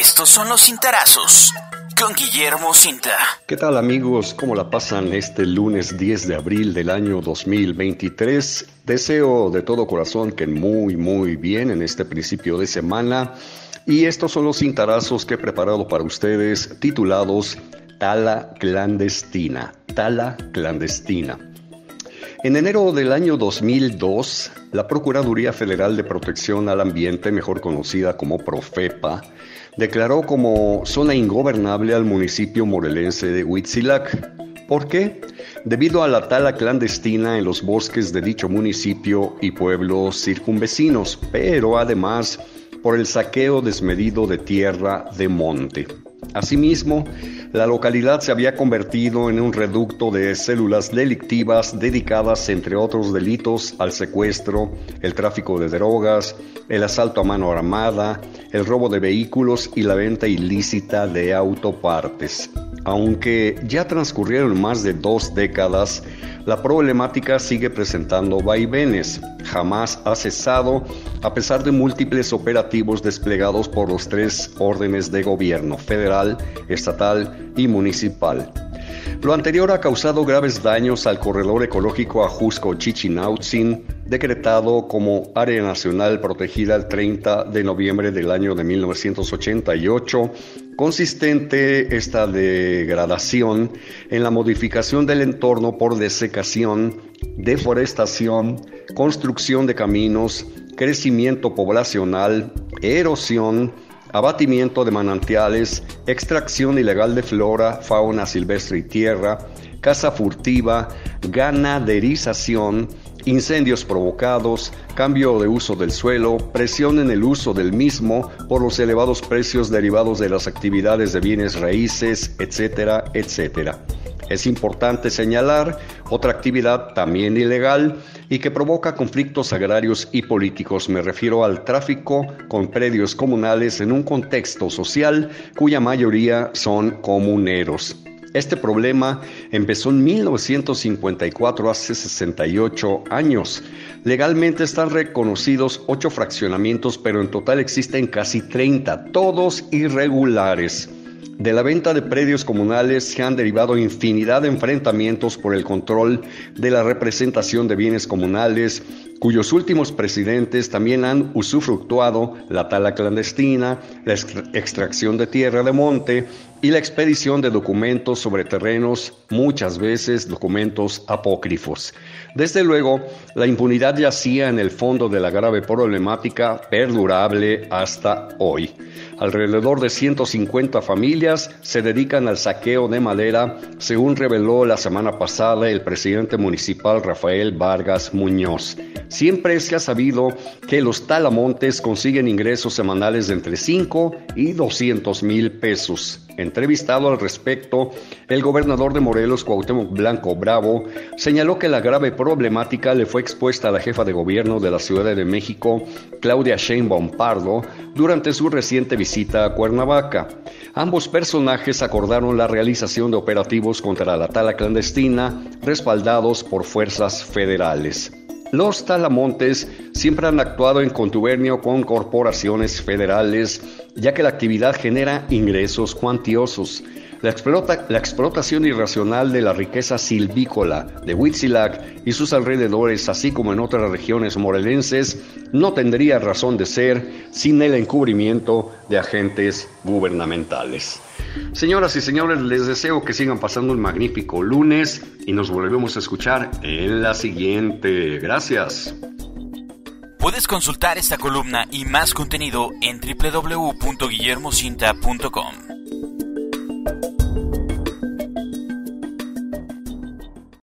Estos son los cintarazos con Guillermo Cinta. ¿Qué tal amigos? ¿Cómo la pasan este lunes 10 de abril del año 2023? Deseo de todo corazón que muy muy bien en este principio de semana. Y estos son los cintarazos que he preparado para ustedes titulados Tala clandestina. Tala clandestina. En enero del año 2002, la Procuraduría Federal de Protección al Ambiente, mejor conocida como Profepa, declaró como zona ingobernable al municipio morelense de Huitzilac. ¿Por qué? Debido a la tala clandestina en los bosques de dicho municipio y pueblos circunvecinos, pero además por el saqueo desmedido de tierra de monte. Asimismo, la localidad se había convertido en un reducto de células delictivas dedicadas, entre otros delitos, al secuestro, el tráfico de drogas, el asalto a mano armada, el robo de vehículos y la venta ilícita de autopartes. Aunque ya transcurrieron más de dos décadas, la problemática sigue presentando vaivenes. Jamás ha cesado a pesar de múltiples operativos desplegados por los tres órdenes de gobierno, federal, estatal y municipal. Lo anterior ha causado graves daños al corredor ecológico Ajusco-Chichinautzin, decretado como área nacional protegida el 30 de noviembre del año de 1988, consistente esta degradación en la modificación del entorno por desecación, deforestación, construcción de caminos, crecimiento poblacional, erosión, abatimiento de manantiales, extracción ilegal de flora, fauna silvestre y tierra, caza furtiva, ganaderización, incendios provocados, cambio de uso del suelo, presión en el uso del mismo por los elevados precios derivados de las actividades de bienes raíces, etcétera, etcétera. Es importante señalar otra actividad también ilegal y que provoca conflictos agrarios y políticos. Me refiero al tráfico con predios comunales en un contexto social cuya mayoría son comuneros. Este problema empezó en 1954, hace 68 años. Legalmente están reconocidos ocho fraccionamientos, pero en total existen casi 30, todos irregulares. De la venta de predios comunales se han derivado infinidad de enfrentamientos por el control de la representación de bienes comunales, cuyos últimos presidentes también han usufructuado la tala clandestina, la extracción de tierra de monte y la expedición de documentos sobre terrenos, muchas veces documentos apócrifos. Desde luego, la impunidad yacía en el fondo de la grave problemática perdurable hasta hoy. Alrededor de 150 familias se dedican al saqueo de madera, según reveló la semana pasada el presidente municipal Rafael Vargas Muñoz. Siempre se ha sabido que los talamontes consiguen ingresos semanales de entre 5 y 200 mil pesos. Entrevistado al respecto, el gobernador de Morelos, Cuauhtémoc Blanco Bravo, señaló que la grave problemática le fue expuesta a la jefa de gobierno de la Ciudad de México, Claudia Sheinbaum Pardo, durante su reciente visita a Cuernavaca. Ambos personajes acordaron la realización de operativos contra la tala clandestina, respaldados por fuerzas federales. Los talamontes siempre han actuado en contubernio con corporaciones federales, ya que la actividad genera ingresos cuantiosos. La, explotación irracional de la riqueza silvícola de Huitzilac y sus alrededores, así como en otras regiones morelenses, no tendría razón de ser sin el encubrimiento de agentes gubernamentales. Señoras y señores, les deseo que sigan pasando un magnífico lunes y nos volvemos a escuchar en la siguiente. Gracias. Puedes consultar esta columna y más contenido en www.guillermocinta.com.